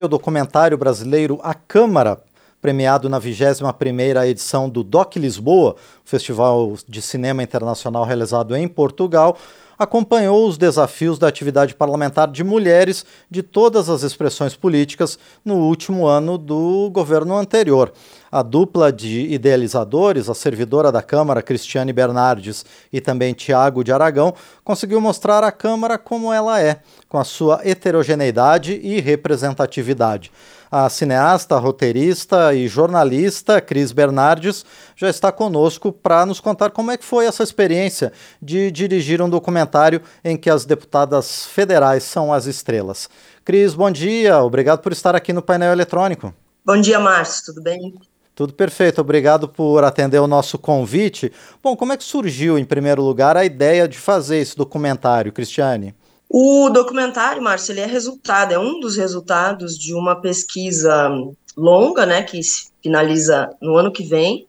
O documentário brasileiro A Câmara, premiado na 21ª edição do DOC Lisboa, Festival de Cinema Internacional realizado em Portugal, acompanhou os desafios da atividade parlamentar de mulheres de todas as expressões políticas no último ano do governo anterior. A dupla de idealizadores, a servidora da Câmara, Cristiane Bernardes, e também Tiago de Aragão, conseguiu mostrar a Câmara como ela é, com a sua heterogeneidade e representatividade. A cineasta, roteirista e jornalista Cris Bernardes já está conosco para nos contar como é que foi essa experiência de dirigir um documentário em que as deputadas federais são as estrelas. Cris, bom dia, obrigado por estar aqui no painel eletrônico. Bom dia, Márcio, tudo bem? Tudo perfeito, obrigado por atender o nosso convite. Bom, como é que surgiu, em primeiro lugar, a ideia de fazer esse documentário, Cristiane? O documentário, Márcio, ele é resultado, é um dos resultados de uma pesquisa longa, né, que finaliza no ano que vem,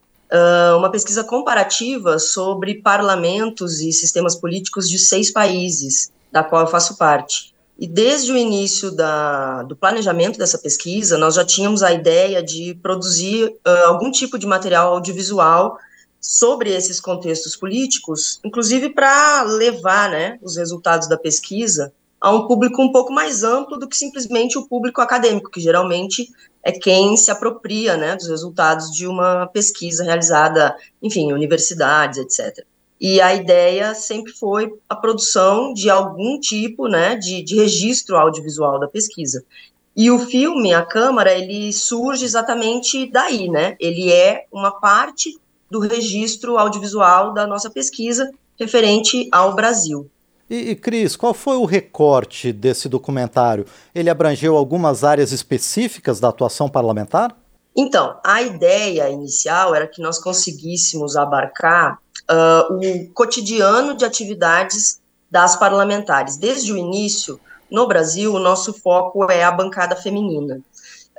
uma pesquisa comparativa sobre parlamentos e sistemas políticos de seis países, da qual eu faço parte. E desde o início da, do planejamento dessa pesquisa, nós já tínhamos a ideia de produzir uh, algum tipo de material audiovisual sobre esses contextos políticos, inclusive para levar né, os resultados da pesquisa a um público um pouco mais amplo do que simplesmente o público acadêmico, que geralmente é quem se apropria né, dos resultados de uma pesquisa realizada, enfim, universidades, etc. E a ideia sempre foi a produção de algum tipo né, de, de registro audiovisual da pesquisa. E o filme, a câmara, ele surge exatamente daí, né? Ele é uma parte do registro audiovisual da nossa pesquisa referente ao Brasil. E, e, Cris, qual foi o recorte desse documentário? Ele abrangeu algumas áreas específicas da atuação parlamentar? Então, a ideia inicial era que nós conseguíssemos abarcar uh, o cotidiano de atividades das parlamentares. Desde o início, no Brasil, o nosso foco é a bancada feminina.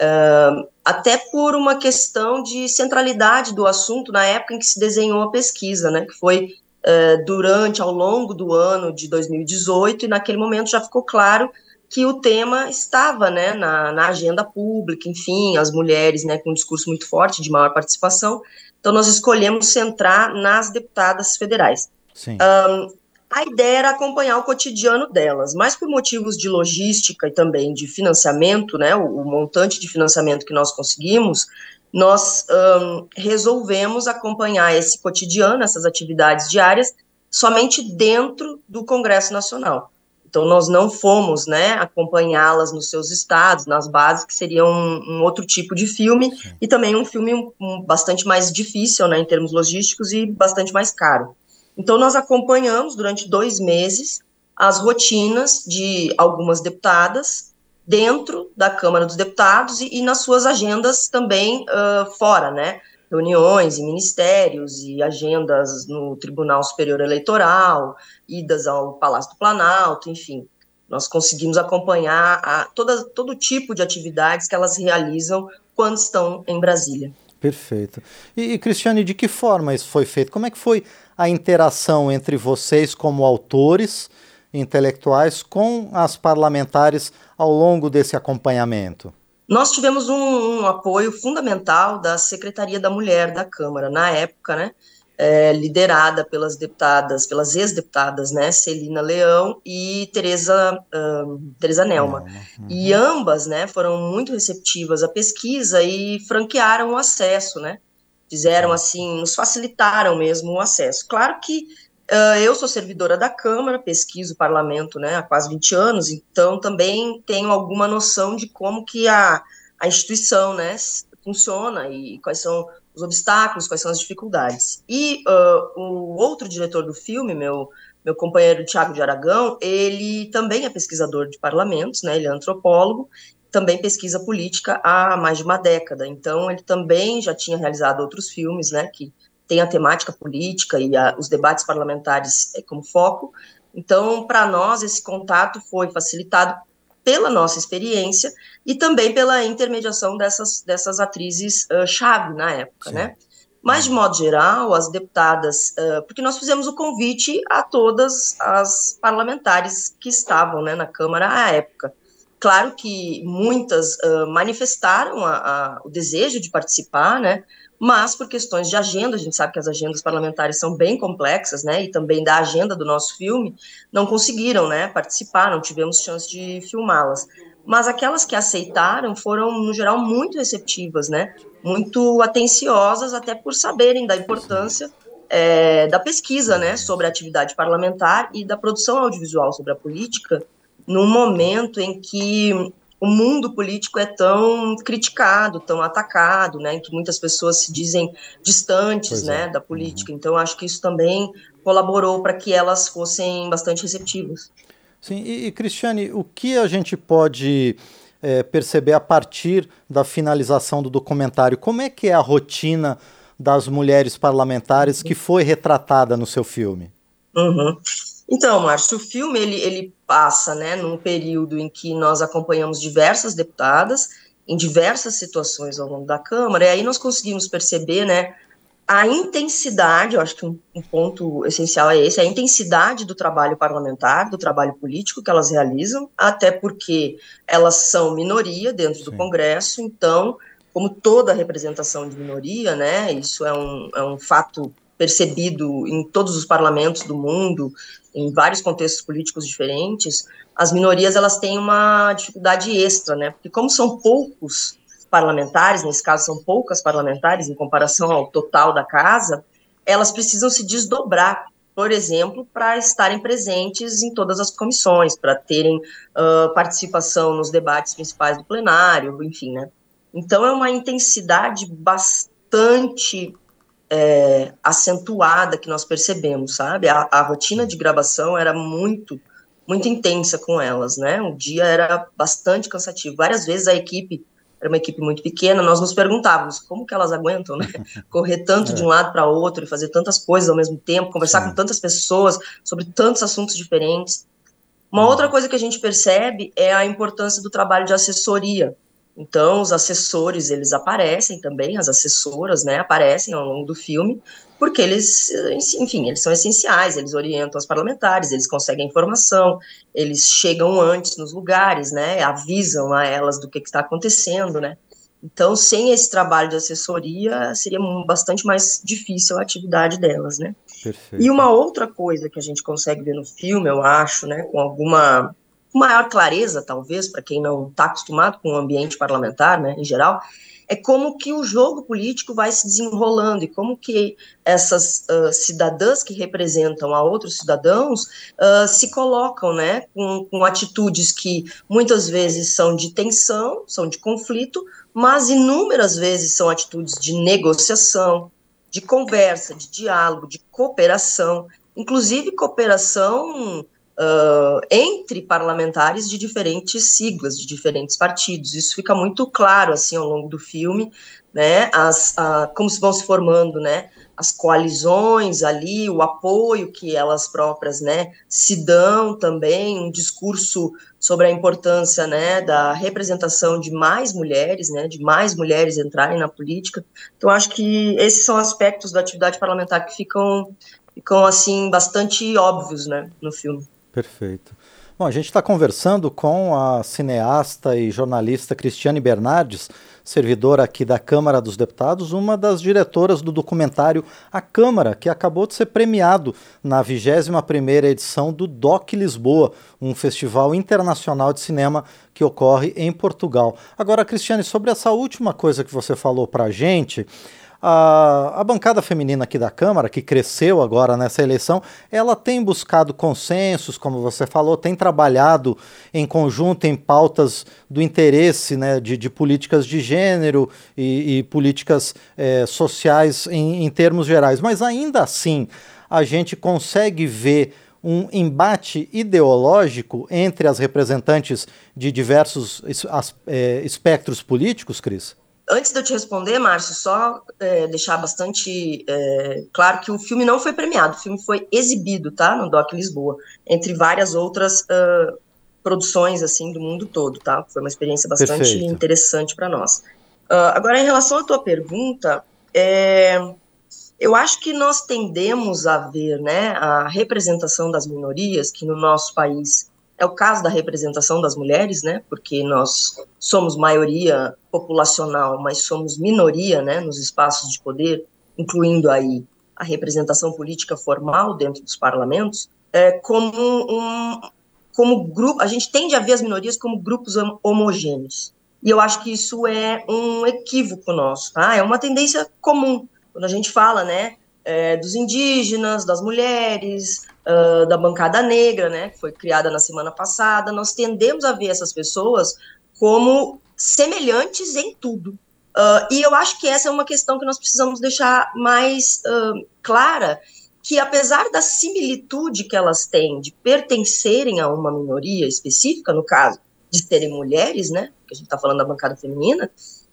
Uh, até por uma questão de centralidade do assunto na época em que se desenhou a pesquisa, né, que foi uh, durante, ao longo do ano de 2018, e naquele momento já ficou claro que o tema estava né, na, na agenda pública, enfim, as mulheres né, com um discurso muito forte, de maior participação, então nós escolhemos centrar nas deputadas federais. Sim. Um, a ideia era acompanhar o cotidiano delas, mas por motivos de logística e também de financiamento, né, o, o montante de financiamento que nós conseguimos, nós um, resolvemos acompanhar esse cotidiano, essas atividades diárias, somente dentro do Congresso Nacional. Então, nós não fomos né, acompanhá-las nos seus estados, nas bases, que seria um, um outro tipo de filme, Sim. e também um filme um, um, bastante mais difícil né, em termos logísticos e bastante mais caro. Então, nós acompanhamos durante dois meses as rotinas de algumas deputadas dentro da Câmara dos Deputados e, e nas suas agendas também uh, fora, né? Reuniões em ministérios e agendas no Tribunal Superior Eleitoral, idas ao Palácio do Planalto, enfim. Nós conseguimos acompanhar a, toda, todo tipo de atividades que elas realizam quando estão em Brasília. Perfeito. E, e, Cristiane, de que forma isso foi feito? Como é que foi a interação entre vocês como autores intelectuais com as parlamentares ao longo desse acompanhamento? Nós tivemos um, um apoio fundamental da Secretaria da Mulher da Câmara, na época, né? é, liderada pelas deputadas, pelas ex-deputadas, né, Celina Leão e Tereza, um, Tereza Nelma. Uhum. E ambas, né, foram muito receptivas à pesquisa e franquearam o acesso, né, fizeram assim, nos facilitaram mesmo o acesso. Claro que eu sou servidora da Câmara, pesquiso o parlamento, né, há quase 20 anos, então também tenho alguma noção de como que a, a instituição, né, funciona e quais são os obstáculos, quais são as dificuldades. E uh, o outro diretor do filme, meu, meu companheiro Tiago de Aragão, ele também é pesquisador de parlamentos, né, ele é antropólogo, também pesquisa política há mais de uma década, então ele também já tinha realizado outros filmes, né, que tem a temática política e a, os debates parlamentares é, como foco, então, para nós, esse contato foi facilitado pela nossa experiência e também pela intermediação dessas, dessas atrizes uh, chave na época, Sim. né? Mas, de modo geral, as deputadas, uh, porque nós fizemos o convite a todas as parlamentares que estavam né, na Câmara à época. claro que muitas uh, manifestaram a, a, o desejo de participar, né? Mas por questões de agenda, a gente sabe que as agendas parlamentares são bem complexas, né? E também da agenda do nosso filme, não conseguiram, né? Participar, não tivemos chance de filmá-las. Mas aquelas que aceitaram foram, no geral, muito receptivas, né? Muito atenciosas, até por saberem da importância é, da pesquisa, né? Sobre a atividade parlamentar e da produção audiovisual sobre a política num momento em que o mundo político é tão criticado, tão atacado, né, que muitas pessoas se dizem distantes, né, da política. Uhum. Então, acho que isso também colaborou para que elas fossem bastante receptivas. Sim, e, e Cristiane, o que a gente pode é, perceber a partir da finalização do documentário? Como é que é a rotina das mulheres parlamentares que foi retratada no seu filme? Uhum. Então, Márcio, o filme ele, ele passa, né, num período em que nós acompanhamos diversas deputadas em diversas situações ao longo da Câmara, e aí nós conseguimos perceber, né, a intensidade, eu acho que um, um, ponto essencial é esse, a intensidade do trabalho parlamentar, do trabalho político que elas realizam, até porque elas são minoria dentro Sim. do Congresso, então, como toda representação de minoria, né, isso é um, é um fato percebido em todos os parlamentos do mundo, em vários contextos políticos diferentes, as minorias elas têm uma dificuldade extra, né? Porque como são poucos parlamentares, nesse caso são poucas parlamentares em comparação ao total da casa, elas precisam se desdobrar, por exemplo, para estarem presentes em todas as comissões, para terem uh, participação nos debates principais do plenário, enfim, né? Então é uma intensidade bastante é, acentuada que nós percebemos, sabe? A, a, rotina de gravação era muito, muito intensa com elas, né? O dia era bastante cansativo. Várias vezes a equipe era uma equipe muito pequena, nós nos perguntávamos como que elas aguentam, né? Correr tanto é. de um lado para outro e fazer tantas coisas ao mesmo tempo, conversar Sim. com tantas pessoas sobre tantos assuntos diferentes. Uma outra coisa que a gente percebe é a importância do trabalho de assessoria, então, os assessores, eles aparecem também, as assessoras, né, aparecem ao longo do filme, porque eles, enfim, eles são essenciais, eles orientam os parlamentares, eles conseguem informação, eles chegam antes nos lugares, né, avisam a elas do que está acontecendo, né. Então, sem esse trabalho de assessoria, seria bastante mais difícil a atividade delas, né. Perfeito. E uma outra coisa que a gente consegue ver no filme, eu acho, né, com alguma maior clareza, talvez, para quem não está acostumado com o ambiente parlamentar, né, em geral, é como que o jogo político vai se desenrolando e como que essas uh, cidadãs que representam a outros cidadãos uh, se colocam, né, com, com atitudes que muitas vezes são de tensão, são de conflito, mas inúmeras vezes são atitudes de negociação, de conversa, de diálogo, de cooperação, inclusive cooperação uh, entre parlamentares de diferentes siglas, de diferentes partidos. Isso fica muito claro assim ao longo do filme, né? As, como se vão se formando, né? As coalizões ali, o apoio que elas próprias, né? Se dão também, um discurso sobre a importância, né? Da representação de mais mulheres, né? De mais mulheres entrarem na política. Então acho que esses são aspectos da atividade parlamentar que ficam ficam assim bastante óbvios, né? No filme. Perfeito. Bom, a gente está conversando com a cineasta e jornalista Cristiane Bernardes, servidora aqui da Câmara dos Deputados, uma das diretoras do documentário A Câmara, que acabou de ser premiado na 21ª edição do DOC Lisboa, um festival internacional de cinema que ocorre em Portugal. Agora, Cristiane, sobre essa última coisa que você falou para a gente, a, a bancada feminina aqui da Câmara, que cresceu agora nessa eleição, ela tem buscado consensos, como você falou, tem trabalhado em conjunto em pautas do interesse né, de, de políticas de gênero e, e políticas é, sociais em, em termos gerais. Mas ainda assim, a gente consegue ver um embate ideológico entre as representantes de diversos é, espectros políticos, Cris? Antes de eu te responder, Márcio, só é, deixar bastante é, claro que o filme não foi premiado, o filme foi exibido, tá, no DOC Lisboa, entre várias outras uh, produções, assim, do mundo todo, tá? Foi uma experiência bastante Perfeito. interessante para nós. Uh, agora, em relação à tua pergunta, é, eu acho que nós tendemos a ver, né, a representação das minorias, que no nosso país É o caso da representação das mulheres, né? Porque nós somos maioria populacional, mas somos minoria, né? Nos espaços de poder, incluindo aí a representação política formal dentro dos parlamentos, é, como um, como grupo, a gente tende a ver as minorias como grupos homogêneos. E eu acho que isso é um equívoco nosso, tá? É uma tendência comum. Quando a gente fala, né, é, dos indígenas, das mulheres, uh, da bancada negra, né, que foi criada na semana passada, nós tendemos a ver essas pessoas como semelhantes em tudo. Uh, e eu acho que essa é uma questão que nós precisamos deixar mais uh, clara, que apesar da similitude que elas têm de pertencerem a uma minoria específica, no caso de serem mulheres, né, que a gente está falando da bancada feminina,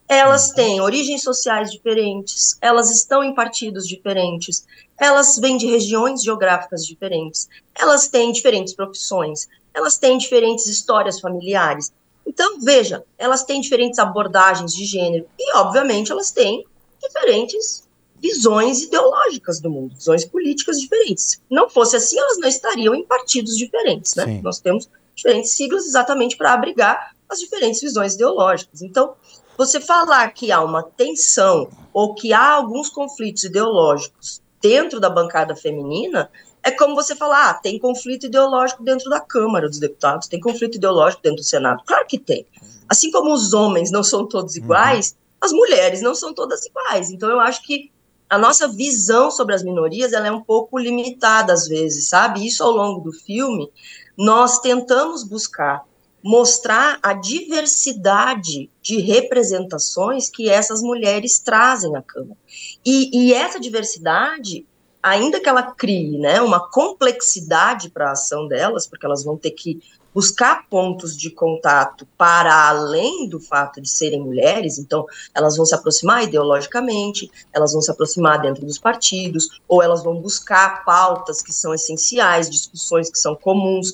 elas têm origens sociais diferentes, elas estão em partidos diferentes, elas vêm de regiões geográficas diferentes, elas têm diferentes profissões, elas têm diferentes histórias familiares. Então, veja, elas têm diferentes abordagens de gênero e, obviamente, elas têm diferentes visões ideológicas do mundo, visões políticas diferentes. Se não fosse assim, elas não estariam em partidos diferentes, né? Sim. Nós temos diferentes siglas exatamente para abrigar as diferentes visões ideológicas. Então, você falar que há uma tensão ou que há alguns conflitos ideológicos dentro da bancada feminina é como você falar, ah, tem conflito ideológico dentro da Câmara dos Deputados, tem conflito ideológico dentro do Senado. Claro que tem. Assim como os homens não são todos uhum. iguais, uhum. as mulheres não são todas iguais. Então eu acho que a nossa visão sobre as minorias ela é um pouco limitada às vezes, sabe? Isso ao longo do filme nós tentamos buscar mostrar a diversidade de representações que essas mulheres trazem à Câmara. E, e essa diversidade, ainda que ela crie né, uma complexidade para a ação delas, porque elas vão ter que buscar pontos de contato para além do fato de serem mulheres, então elas vão se aproximar ideologicamente, elas vão se aproximar dentro dos partidos, ou elas vão buscar pautas que são essenciais, discussões que são comuns,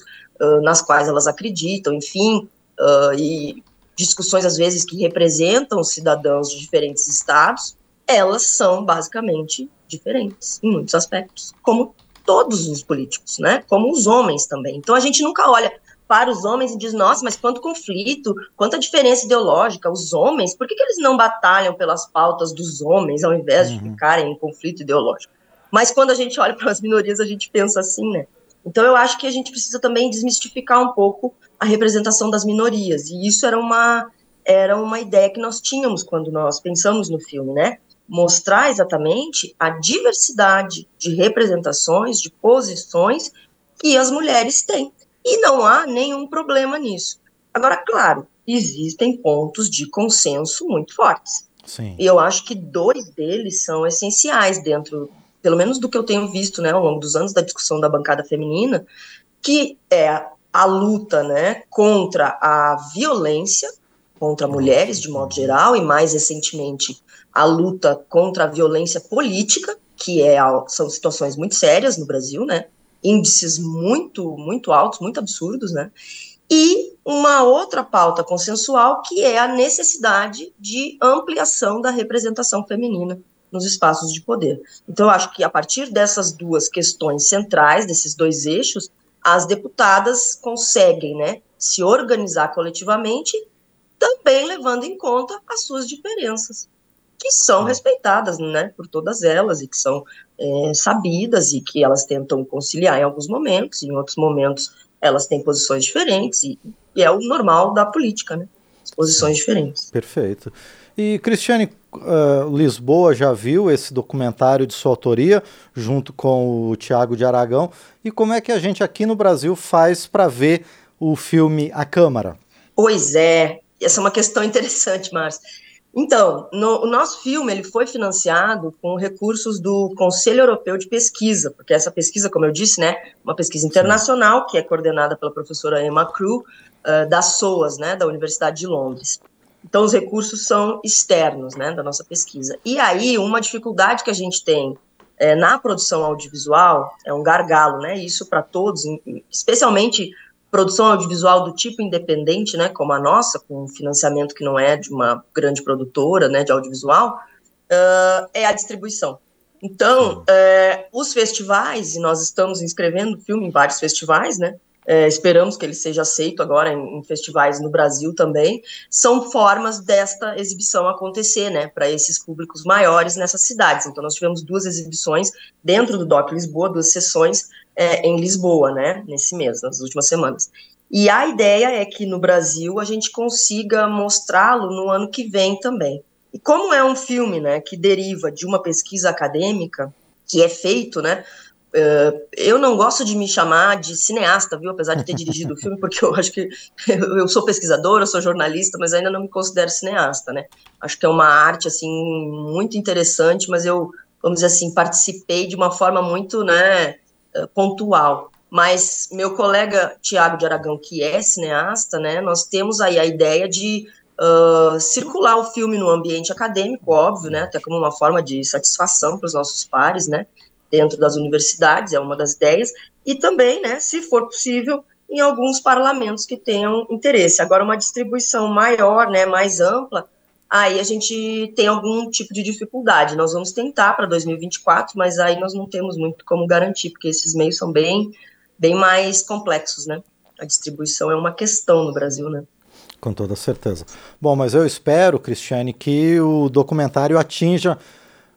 nas quais elas acreditam, enfim, uh, e discussões às vezes que representam cidadãos de diferentes estados, elas são basicamente diferentes em muitos aspectos, como todos os políticos, né? Como os homens também. Então a gente nunca olha para os homens e diz, nossa, mas quanto conflito, quanta diferença ideológica, os homens, por que, que eles não batalham pelas pautas dos homens ao invés uhum. de ficarem em conflito ideológico? Mas quando a gente olha para as minorias, a gente pensa assim, né? Então, eu acho que a gente precisa também desmistificar um pouco a representação das minorias, e isso era uma, era uma ideia que nós tínhamos quando nós pensamos no filme, né? Mostrar exatamente a diversidade de representações, de posições que as mulheres têm. E não há nenhum problema nisso. Agora, claro, existem pontos de consenso muito fortes. Sim. E eu acho que dois deles são essenciais dentro pelo menos do que eu tenho visto, né, ao longo dos anos da discussão da bancada feminina, que é a luta, né, contra a violência contra mulheres de modo geral e mais recentemente a luta contra a violência política, que é são situações muito sérias no Brasil, né? Índices muito muito altos, muito absurdos, né? E uma outra pauta consensual que é a necessidade de ampliação da representação feminina nos espaços de poder. Então, eu acho que a partir dessas duas questões centrais, desses dois eixos, as deputadas conseguem né, se organizar coletivamente, também levando em conta as suas diferenças, que são respeitadas né, por todas elas e que são é, sabidas e que elas tentam conciliar em alguns momentos, em outros momentos elas têm posições diferentes, e, e é o normal da política, né? Posições diferentes. Perfeito. E, Cristiane, uh, Lisboa já viu esse documentário de sua autoria, junto com o Tiago de Aragão. E como é que a gente aqui no Brasil faz para ver o filme A Câmara? Pois é, essa é uma questão interessante, Márcio. Então, no, o nosso filme ele foi financiado com recursos do Conselho Europeu de Pesquisa, porque essa pesquisa, como eu disse, né, uma pesquisa internacional que é coordenada pela professora Emma Crew, uh, da SOAS, né, da Universidade de Londres. Então, os recursos são externos, né, da nossa pesquisa. E aí, uma dificuldade que a gente tem é, na produção audiovisual é um gargalo, né, isso para todos, especialmente produção audiovisual do tipo independente, né, como a nossa, com financiamento que não é de uma grande produtora, né, de audiovisual, uh, é a distribuição. Então, uh, os festivais, e nós estamos inscrevendo filme em vários festivais, né, é, esperamos que ele seja aceito agora em, em, festivais no Brasil também, são formas desta exibição acontecer, né, para esses públicos maiores nessas cidades. Então, nós tivemos duas exibições dentro do DOC Lisboa, duas sessões é, em Lisboa, né, nesse mês, nas últimas semanas. E a ideia é que no Brasil a gente consiga mostrá-lo no ano que vem também. E como é um filme, né, que deriva de uma pesquisa acadêmica que é feito, né, eu não gosto de me chamar de cineasta, viu? Apesar de ter dirigido o filme, porque eu acho que eu sou pesquisadora, eu sou jornalista, mas ainda não me considero cineasta, né? Acho que é uma arte assim muito interessante, mas eu, vamos dizer assim, participei de uma forma muito, né, eh, pontual. Mas meu colega Tiago de Aragão, que é cineasta, né? Nós temos aí a ideia de uh, circular o filme no ambiente acadêmico, óbvio, né? Até como uma forma de satisfação para os nossos pares, né? Dentro das universidades, é uma das ideias, e também, né, se for possível, em alguns parlamentos que tenham interesse. Agora, uma distribuição maior, né, mais ampla, aí a gente tem algum tipo de dificuldade. Nós vamos tentar para 2024, mas aí nós não temos muito como garantir, porque esses meios são bem, bem mais complexos, né? A distribuição é uma questão no Brasil, né? Com toda certeza. Bom, mas eu espero, Cristiane, que o documentário atinja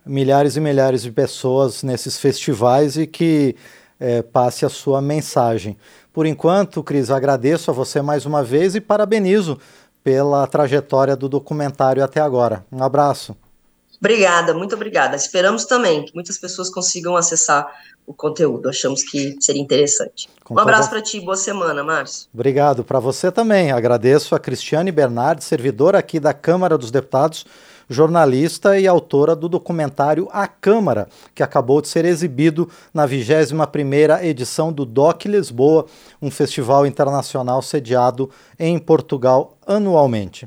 milhares e milhares de pessoas nesses festivais e que é, passe a sua mensagem. Por enquanto, Cris, agradeço a você mais uma vez e parabenizo pela trajetória do documentário até agora. Um abraço. Obrigada, muito obrigada. Esperamos também que muitas pessoas consigam acessar o conteúdo. Achamos que seria interessante. Com um abraço toda... para ti, boa semana, Márcio. Obrigado para você também. Agradeço a Cristiane Bernardi, servidora aqui da Câmara dos Deputados jornalista e autora do documentário A Câmara, que acabou de ser exibido na 21ª edição do DOC Lisboa, um festival internacional sediado em Portugal anualmente.